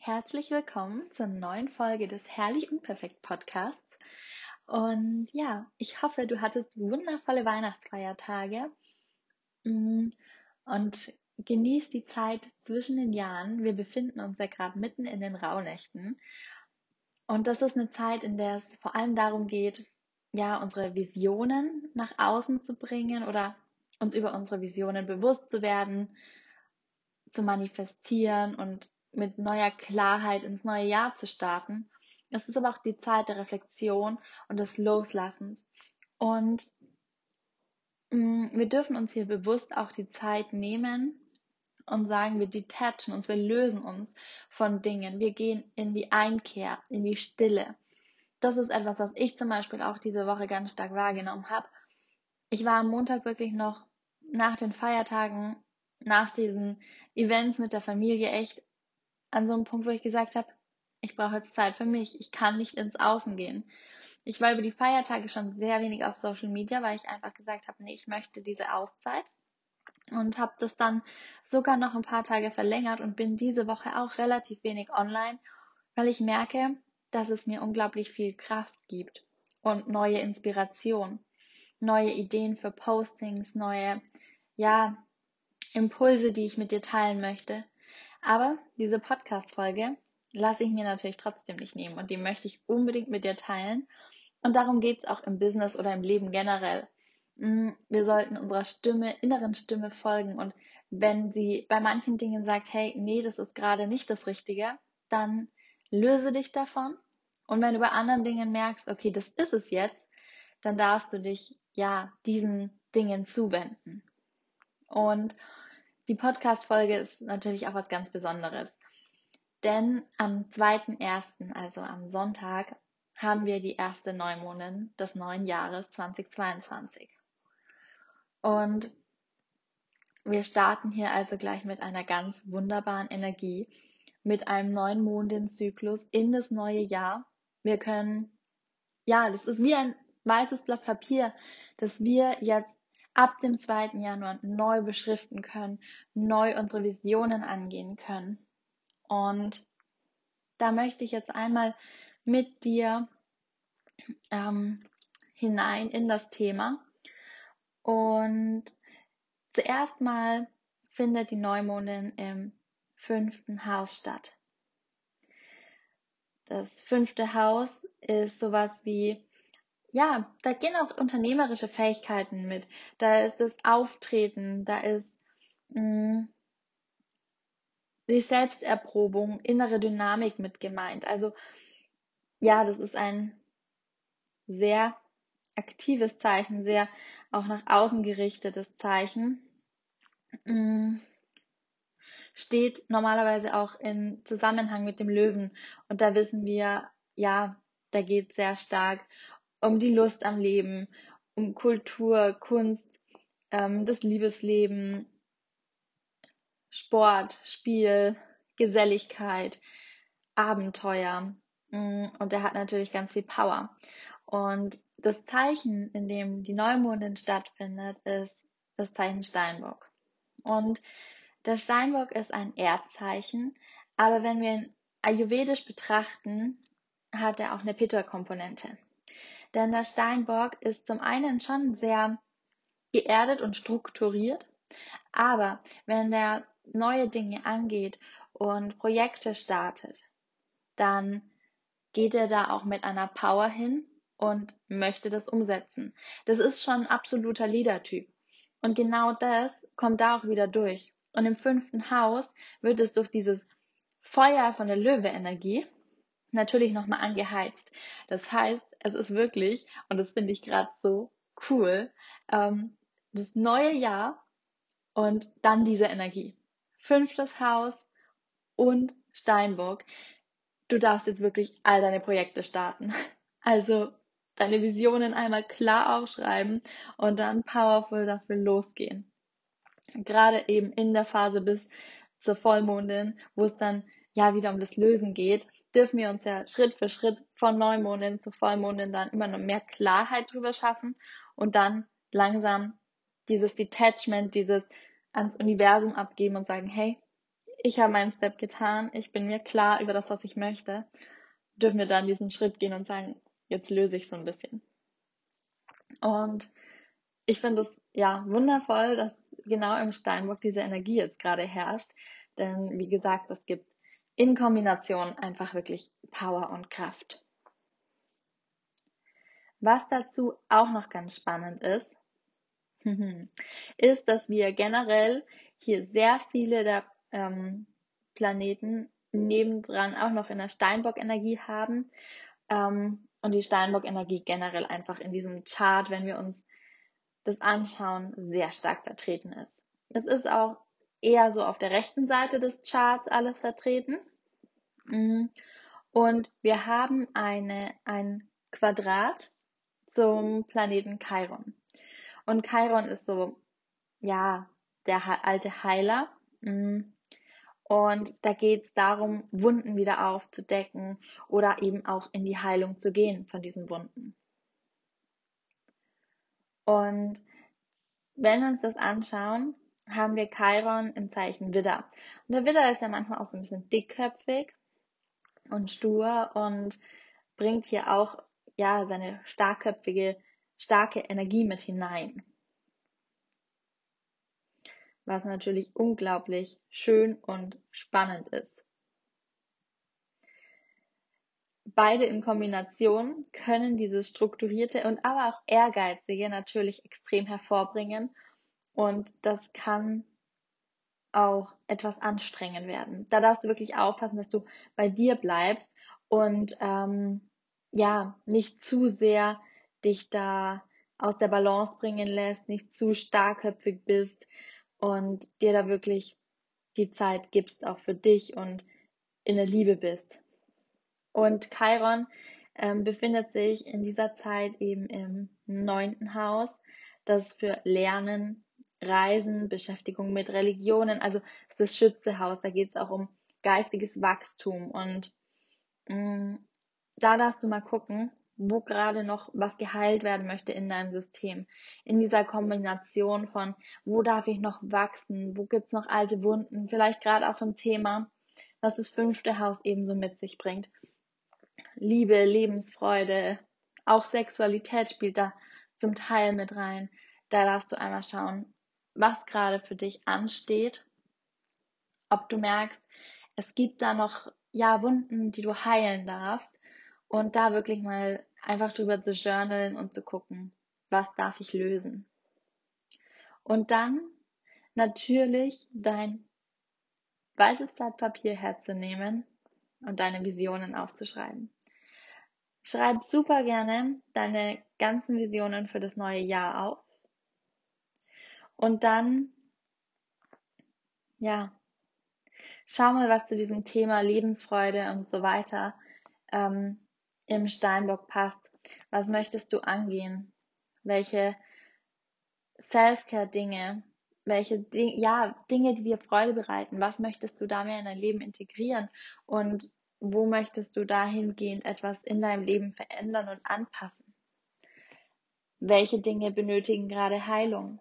Herzlich willkommen zur neuen Folge des Herrlich Unperfekt Podcasts. Und ja, ich hoffe, du hattest wundervolle Weihnachtsfeiertage mm, und genießt die Zeit zwischen den Jahren. Wir befinden uns ja gerade mitten in den Rauhnächten. Und das ist eine Zeit, in der es vor allem darum geht, ja, unsere Visionen nach außen zu bringen oder uns über unsere Visionen bewusst zu werden, zu manifestieren und mit neuer Klarheit ins neue Jahr zu starten. Es ist aber auch die Zeit der Reflexion und des Loslassens. Und mm, wir dürfen uns hier bewusst auch die Zeit nehmen und sagen, wir detachen uns, wir lösen uns von Dingen. Wir gehen in die Einkehr, in die Stille. Das ist etwas, was ich zum Beispiel auch diese Woche ganz stark wahrgenommen habe. Ich war am Montag wirklich noch nach den Feiertagen, nach diesen Events mit der Familie echt an so einem Punkt, wo ich gesagt habe, ich brauche jetzt Zeit für mich. Ich kann nicht ins Außen gehen. Ich war über die Feiertage schon sehr wenig auf Social Media, weil ich einfach gesagt habe, nee, ich möchte diese Auszeit. Und habe das dann sogar noch ein paar Tage verlängert und bin diese Woche auch relativ wenig online, weil ich merke, dass es mir unglaublich viel Kraft gibt und neue Inspiration, neue Ideen für Postings, neue, ja, Impulse, die ich mit dir teilen möchte. Aber diese Podcast-Folge lasse ich mir natürlich trotzdem nicht nehmen und die möchte ich unbedingt mit dir teilen. Und darum geht es auch im Business oder im Leben generell. Mm, wir sollten unserer Stimme, inneren Stimme folgen und wenn sie bei manchen Dingen sagt, hey, nee, das ist gerade nicht das Richtige, dann löse dich davon. Und wenn du bei anderen Dingen merkst, okay, das ist es jetzt, dann darfst du dich ja diesen Dingen zuwenden. Und die Podcast-Folge ist natürlich auch was ganz Besonderes. Denn am 2.1., also am Sonntag, haben wir die erste Neumondin des neuen Jahres 2022. Und wir starten hier also gleich mit einer ganz wunderbaren Energie, mit einem neuen Mondinzyklus in das neue Jahr. Wir können, ja, das ist wie ein weißes Blatt Papier, das wir jetzt ab dem 2. Januar neu beschriften können, neu unsere Visionen angehen können. Und da möchte ich jetzt einmal mit dir ähm, hinein in das Thema. Und zuerst mal findet die Neumondin im fünften Haus statt. Das fünfte Haus ist sowas wie ja, da gehen auch unternehmerische Fähigkeiten mit. Da ist das Auftreten, da ist mh, mm, die Selbsterprobung, innere Dynamik mit gemeint. Also ja, das ist ein sehr aktives Zeichen, sehr auch nach außen gerichtetes Zeichen. Mh, mm, steht normalerweise auch in Zusammenhang mit dem Löwen. Und da wissen wir, ja, da geht sehr stark um die Lust am Leben, um Kultur, Kunst, ähm, das Liebesleben, Sport, Spiel, Geselligkeit, Abenteuer. Mm, und er hat natürlich ganz viel Power. Und das Zeichen, in dem die Neumondin stattfindet, ist das Zeichen Steinbock. Und der Steinbock ist ein Erdzeichen, aber wenn wir ihn ayurvedisch betrachten, hat er auch eine Pitta-Komponente. Denn der Steinbock ist zum einen schon sehr geerdet und strukturiert, aber wenn der neue Dinge angeht und Projekte startet, dann geht er da auch mit einer Power hin und möchte das umsetzen. Das ist schon ein absoluter Leader-Typ. Und genau das kommt da auch wieder durch. Und im fünften Haus wird es durch dieses Feuer von der Löwe-Energie natürlich nochmal angeheizt. Das heißt, es ist wirklich, und das finde ich gerade so cool, ähm, das neue Jahr und dann diese Energie. Fünftes Haus und Steinbock. Du darfst jetzt wirklich all deine Projekte starten. Also deine Visionen einmal klar aufschreiben und dann powerful dafür losgehen. Gerade eben in der Phase bis zur Vollmondin, wo es dann ja wieder um das Lösen geht, dürfen wir uns ja Schritt für Schritt von Neumondin zu Vollmondin dann immer noch mehr Klarheit drüber schaffen und dann langsam dieses Detachment, dieses ans Universum abgeben und sagen, hey, ich habe meinen Step getan, ich bin mir klar über das, was ich möchte, dürfen wir dann diesen Schritt gehen und sagen, jetzt löse ich so ein bisschen. Und ich finde es ja wundervoll, dass genau im Steinbock diese Energie jetzt gerade herrscht. Denn wie gesagt, es gibt in Kombination einfach wirklich Power und Kraft. Was dazu auch noch ganz spannend ist, ist, dass wir generell hier sehr viele der ähm, Planeten nebendran auch noch in der Steinbock-Energie haben ähm, und die Steinbock-Energie generell einfach in diesem Chart, wenn wir uns das anschauen, sehr stark vertreten ist. Es ist auch eher so auf der rechten Seite des Charts alles vertreten. Mm. Und wir haben eine, ein Quadrat zum Planeten Chiron. Und Chiron ist so, ja, der alte Heiler. Mm. Und da geht es darum, Wunden wieder aufzudecken oder eben auch in die Heilung zu gehen von diesen Wunden. Und wenn wir uns das anschauen, haben wir Chiron im Zeichen Widder. Und der Widder ist ja manchmal auch so ein bisschen dickköpfig und stur und bringt hier auch ja seine starkköpfige, starke Energie mit hinein. Was natürlich unglaublich schön und spannend ist. Beide in Kombination können dieses strukturierte und aber auch ehrgeizige natürlich extrem hervorbringen und das kann auch etwas anstrengend werden. Da darfst du wirklich aufpassen, dass du bei dir bleibst und ähm, ja, nicht zu sehr dich da aus der Balance bringen lässt, nicht zu starkköpfig bist und dir da wirklich die Zeit gibst, auch für dich und in der Liebe bist. Und Chiron ähm, befindet sich in dieser Zeit eben im neunten Haus, das für Lernen, Reisen, Beschäftigung mit Religionen, also ist das Schützehaus, da geht es auch um geistiges Wachstum und mh, mm, da darfst du mal gucken, wo gerade noch was geheilt werden möchte in deinem System. In dieser Kombination von, wo darf ich noch wachsen, wo gibt's noch alte Wunden, vielleicht gerade auch im Thema, was das fünfte Haus ebenso mit sich bringt. Liebe, Lebensfreude, auch Sexualität spielt da zum Teil mit rein. Da darfst du einmal schauen, was gerade für dich ansteht, ob du merkst, es gibt da noch ja Wunden, die du heilen darfst und da wirklich mal einfach drüber zu journalen und zu gucken, was darf ich lösen. Und dann natürlich dein weißes Blatt Papier herzunehmen und deine Visionen aufzuschreiben. Schreib super gerne deine ganzen Visionen für das neue Jahr auf. Und dann, ja, schau mal, was zu diesem Thema Lebensfreude und so weiter ähm, im Steinbock passt. Was möchtest du angehen? Welche Self-Care-Dinge, welche ja, Dinge, die dir Freude bereiten, was möchtest du da mehr in dein Leben integrieren und wo möchtest du dahingehend etwas in deinem Leben verändern und anpassen? Welche Dinge benötigen gerade Heilung?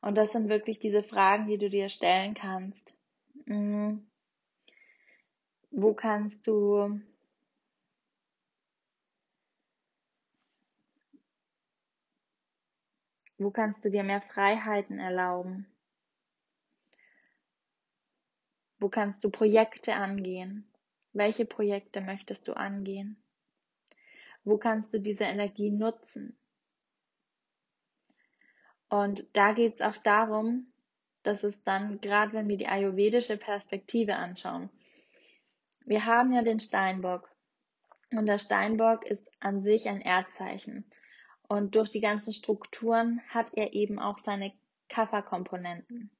Und das sind wirklich diese Fragen, die du dir stellen kannst. Mhm. Wo kannst du Wo kannst du dir mehr Freiheiten erlauben? Wo kannst du Projekte angehen? Welche Projekte möchtest du angehen? Wo kannst du diese Energie nutzen? Und da geht es auch darum, dass es dann, gerade wenn wir die ayurvedische Perspektive anschauen, wir haben ja den Steinbock. Und der Steinbock ist an sich ein Erdzeichen. Und durch die ganzen Strukturen hat er eben auch seine Kafferkomponenten.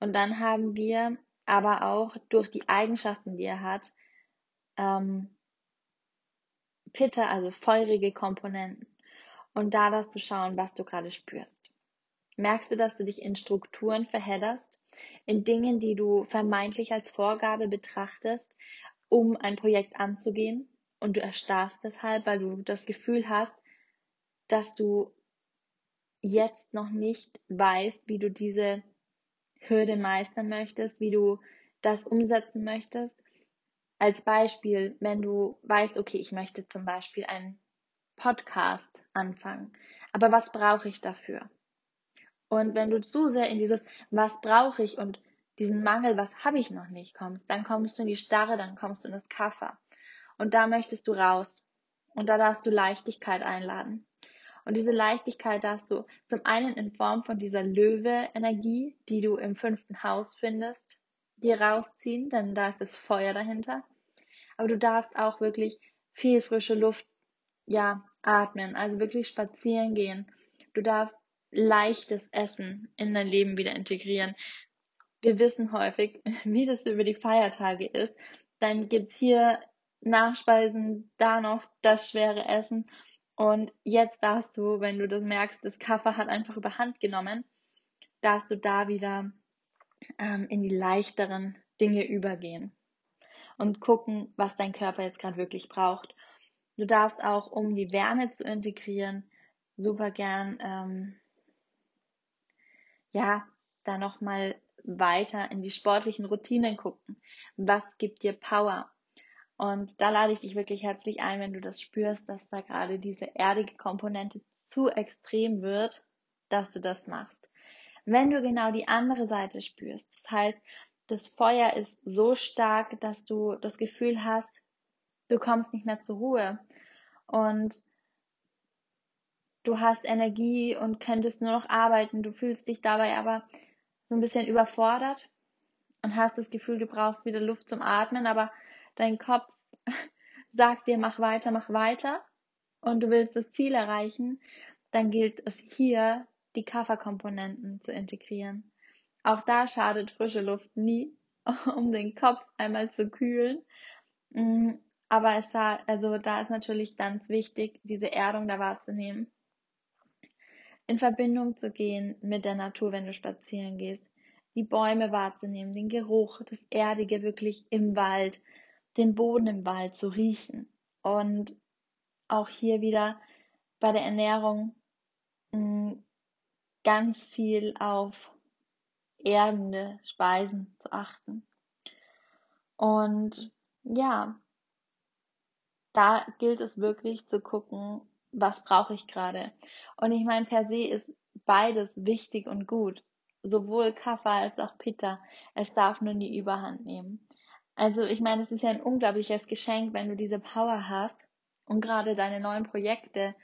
Und dann haben wir aber auch durch die Eigenschaften, die er hat, ähm, Pitta, also feurige Komponenten. Und da darfst du schauen, was du gerade spürst. Merkst du, dass du dich in Strukturen verhedderst, in Dingen, die du vermeintlich als Vorgabe betrachtest, um ein Projekt anzugehen und du erstarrst deshalb, weil du das Gefühl hast, dass du jetzt noch nicht weißt, wie du diese Hürde meistern möchtest, wie du das umsetzen möchtest. Als Beispiel, wenn du weißt, okay, ich möchte zum Beispiel einen Podcast anfangen, aber was brauche ich dafür? Und wenn du zu sehr in dieses, was brauche ich und diesen Mangel, was habe ich noch nicht, kommst, dann kommst du in die Starre, dann kommst du in das Kaffer. Und da möchtest du raus. Und da darfst du Leichtigkeit einladen. Und diese Leichtigkeit darfst du zum einen in Form von dieser Löwe-Energie, die du im fünften Haus findest, dir rausziehen, denn da ist das Feuer dahinter. Aber du darfst auch wirklich viel frische Luft, ja, atmen, also wirklich spazieren gehen. Du darfst leichtes Essen in dein Leben wieder integrieren. Wir wissen häufig, wie das über die Feiertage ist. Dann gibt's hier Nachspeisen, da noch das schwere Essen und jetzt darfst du, wenn du das merkst, das Kaffer hat einfach überhand genommen, darfst du da wieder ähm, in die leichteren Dinge übergehen und gucken, was dein Körper jetzt gerade wirklich braucht. Du darfst auch, um die Wärme zu integrieren, super gern ähm, ja da noch mal weiter in die sportlichen Routinen gucken. Was gibt dir Power? Und da lade ich dich wirklich herzlich ein, wenn du das spürst, dass da gerade diese erdige Komponente zu extrem wird, dass du das machst. Wenn du genau die andere Seite spürst, das heißt, das Feuer ist so stark, dass du das Gefühl hast, du kommst nicht mehr zur Ruhe und du hast Energie und könntest nur noch arbeiten, du fühlst dich dabei aber so ein bisschen überfordert und hast das Gefühl, du brauchst wieder Luft zum Atmen, aber dein Kopf sagt dir, mach weiter, mach weiter und du willst das Ziel erreichen, dann gilt es hier, die Kafferkomponenten zu integrieren. Auch da schadet frische Luft nie, um den Kopf einmal zu kühlen. Mm, aber es schadet, also da ist natürlich ganz wichtig, diese Erdung da wahrzunehmen. In Verbindung zu gehen mit der Natur, wenn du spazieren gehst. Die Bäume wahrzunehmen, den Geruch, das Erdige wirklich im Wald, den Boden im Wald zu riechen. Und auch hier wieder bei der Ernährung mm, ganz viel auf erdende Speisen zu achten. Und ja, da gilt es wirklich zu gucken, was brauche ich gerade. Und ich meine, per se ist beides wichtig und gut. Sowohl Kaffer als auch Pitta. Es darf nur die Überhand nehmen. Also ich meine, es ist ja ein unglaubliches Geschenk, wenn du diese Power hast und gerade deine neuen Projekte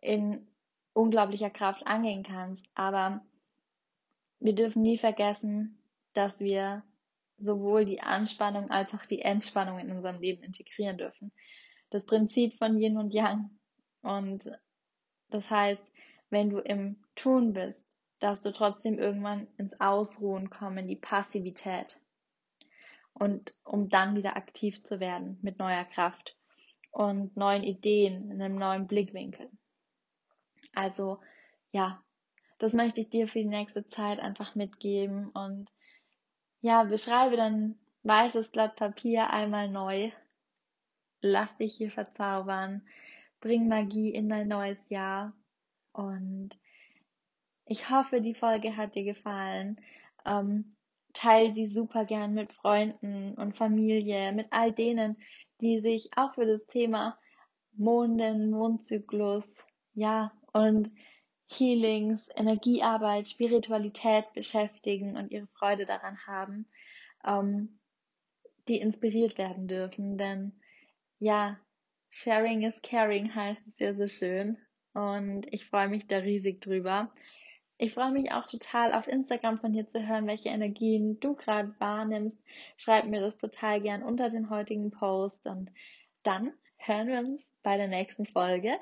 in unglaublicher Kraft angehen kannst. Aber wir dürfen nie vergessen, dass wir sowohl die Anspannung als auch die Entspannung in unserem Leben integrieren dürfen. Das Prinzip von Yin und Yang. Und das heißt, wenn du im Tun bist, darfst du trotzdem irgendwann ins Ausruhen kommen, die Passivität und um dann wieder aktiv zu werden mit neuer Kraft und neuen Ideen, in einem neuen Blickwinkel. Also ja, das möchte ich dir für die nächste Zeit einfach mitgeben und ja, beschreibe dann weißes Blatt Papier einmal neu. Lass dich hier verzaubern. Bring Magie in dein neues Jahr. Und ich hoffe, die Folge hat dir gefallen. Ähm, teile sie super gern mit Freunden und Familie, mit all denen, die sich auch für das Thema Monden, Mondzyklus, ja, und Healings, Energiearbeit, Spiritualität beschäftigen und ihre Freude daran haben, ähm, die inspiriert werden dürfen. Denn ja, Sharing is Caring heißt es ja so schön. Und ich freue mich da riesig drüber. Ich freue mich auch total auf Instagram von dir zu hören, welche Energien du gerade wahrnimmst. Schreib mir das total gern unter den heutigen Post und dann hören wir uns bei der nächsten Folge.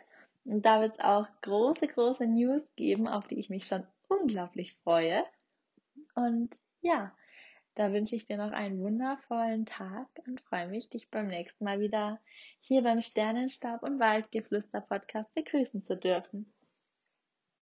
Und da wird es auch große, große News geben, auf die ich mich schon unglaublich freue. Und ja, da wünsche ich dir noch einen wundervollen Tag und freue mich, dich beim nächsten Mal wieder hier beim Sternenstab und Waldgeflüster Podcast begrüßen zu dürfen.